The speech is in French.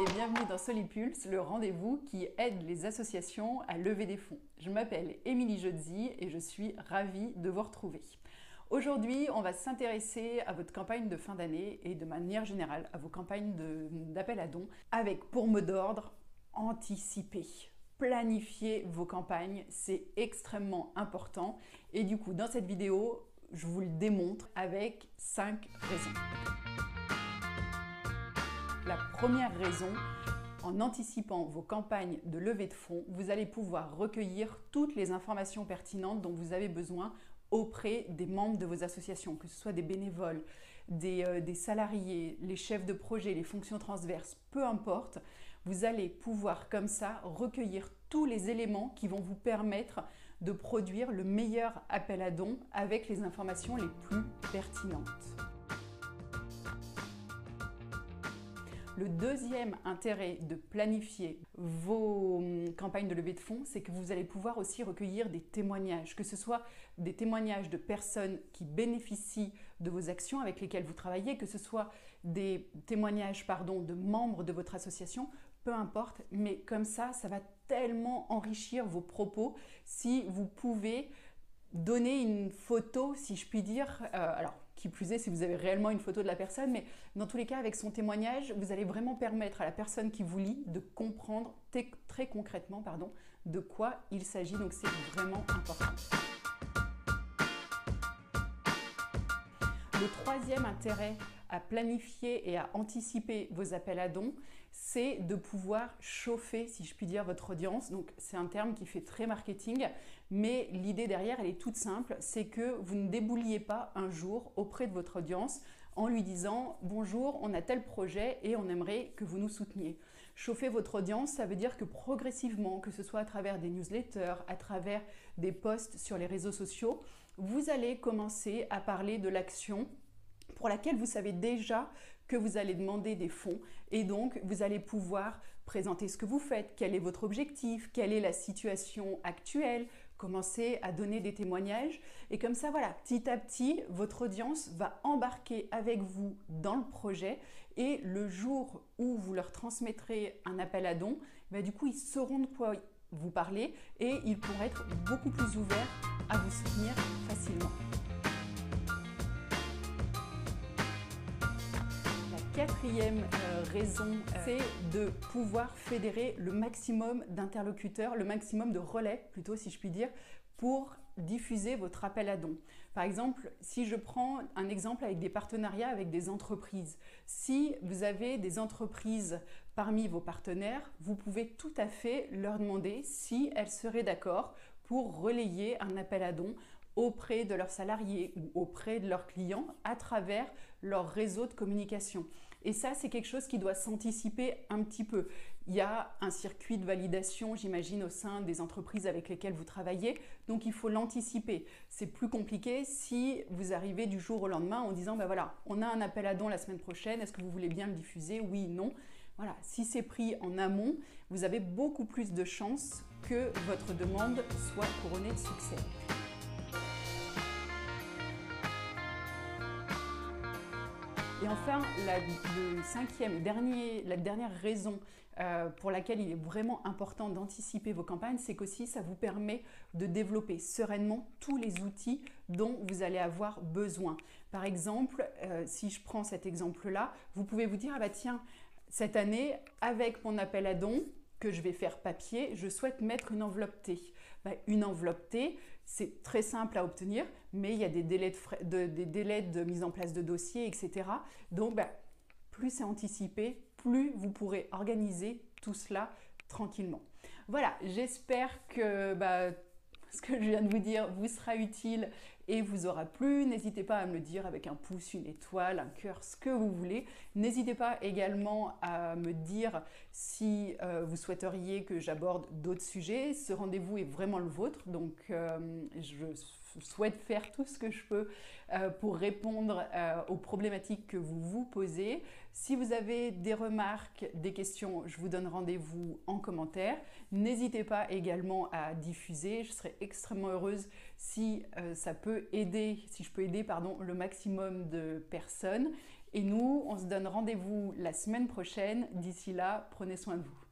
et bienvenue dans Solipulse, le rendez-vous qui aide les associations à lever des fonds. Je m'appelle Émilie Jodzi et je suis ravie de vous retrouver. Aujourd'hui, on va s'intéresser à votre campagne de fin d'année et de manière générale à vos campagnes d'appel à dons avec pour mot d'ordre anticiper. Planifier vos campagnes, c'est extrêmement important. Et du coup, dans cette vidéo, je vous le démontre avec 5 raisons. La première raison, en anticipant vos campagnes de levée de fonds, vous allez pouvoir recueillir toutes les informations pertinentes dont vous avez besoin auprès des membres de vos associations, que ce soit des bénévoles, des, euh, des, salariés, les chefs de projet, les fonctions transverses, peu importe, vous allez pouvoir comme ça recueillir tous les éléments qui vont vous permettre de produire le meilleur appel à dons avec les informations les plus pertinentes. Le deuxième intérêt de planifier vos hum, campagnes de levée de fonds, c'est que vous allez pouvoir aussi recueillir des témoignages, que ce soit des témoignages de personnes qui bénéficient de vos actions avec lesquelles vous travaillez, que ce soit des témoignages de membres de votre association, peu importe, mais comme ça, ça va tellement enrichir vos propos si vous pouvez donner une photo, si je puis dire, euh, qui plus est si vous avez réellement une photo de la personne, mais dans tous les cas, avec son témoignage, vous allez vraiment permettre à la personne qui vous lit de comprendre très concrètement pardon, de quoi il s'agit. Donc c'est vraiment important. Le troisième intérêt à planifier et à anticiper vos appels à dons, c'est de pouvoir chauffer, si je puis dire, votre audience. Donc c'est un terme qui fait très marketing, mais l'idée derrière, elle est toute simple, c'est que vous ne débouliez pas un jour auprès de votre audience en lui disant bonjour, on a tel projet et on aimerait que vous nous souteniez. Chauffer votre audience, ça veut dire que progressivement, que ce soit à travers des newsletters, à travers des posts sur les réseaux sociaux, vous allez commencer à parler de l'action pour laquelle vous savez déjà que vous allez demander des fonds. Et donc vous allez pouvoir présenter ce que vous faites, quel est votre objectif, quelle est la situation actuelle, commencer à donner des témoignages. Et comme ça voilà, petit à petit, votre audience va embarquer avec vous dans le projet. Et le jour où vous leur transmettrez un appel à dons, bah, du coup ils sauront de quoi vous parler et ils pourront être beaucoup plus ouverts à vous soutenir facilement. Quatrième euh, raison, euh, c'est de pouvoir fédérer le maximum d'interlocuteurs, le maximum de relais, plutôt si je puis dire, pour diffuser votre appel à dons. Par exemple, si je prends un exemple avec des partenariats avec des entreprises, si vous avez des entreprises parmi vos partenaires, vous pouvez tout à fait leur demander si elles seraient d'accord pour relayer un appel à dons auprès de leurs salariés ou auprès de leurs clients à travers leur réseau de communication. Et ça, c'est quelque chose qui doit s'anticiper un petit peu. Il y a un circuit de validation, j'imagine, au sein des entreprises avec lesquelles vous travaillez, donc il faut l'anticiper. C'est plus compliqué si vous arrivez du jour au lendemain en disant, ben voilà, on a un appel à don la semaine prochaine, est-ce que vous voulez bien le diffuser? Oui, non. Voilà, si c'est pris en amont, vous avez beaucoup plus de chances que votre demande soit couronnée de succès. Et enfin, la, cinquième, dernier, la dernière raison euh, pour laquelle il est vraiment important d'anticiper vos campagnes, c'est qu'aussi ça vous permet de développer sereinement tous les outils dont vous allez avoir besoin. Par exemple, euh, si je prends cet exemple-là, vous pouvez vous dire, ah bah tiens, cette année, avec mon appel à dons, que je vais faire papier, je souhaite mettre une enveloppe T. Bah, une enveloppe T, c'est très simple à obtenir, mais il y a des délais de, des délais de mise en place de dossiers, etc. Donc, bah, plus c'est anticipé, plus vous pourrez organiser tout cela tranquillement. Voilà, j'espère que bah, ce que je viens de vous dire vous sera utile et vous aura plu. N'hésitez pas à me le dire avec un pouce, une étoile, un cœur, ce que vous voulez. N'hésitez pas également à me dire si euh, vous souhaiteriez que j'aborde d'autres sujets. Ce rendez-vous est vraiment le vôtre, donc euh, je souhaite faire tout ce que je peux euh, pour répondre aux problématiques que vous vous posez. Si vous avez des remarques, des questions, je vous donne rendez-vous en commentaire. N'hésitez pas également à diffuser. Je serai extrêmement heureuse si ça peut aider, si je peux aider pardon, le maximum de personnes. Et nous, on se donne rendez-vous la semaine prochaine. D'ici là, prenez soin de vous.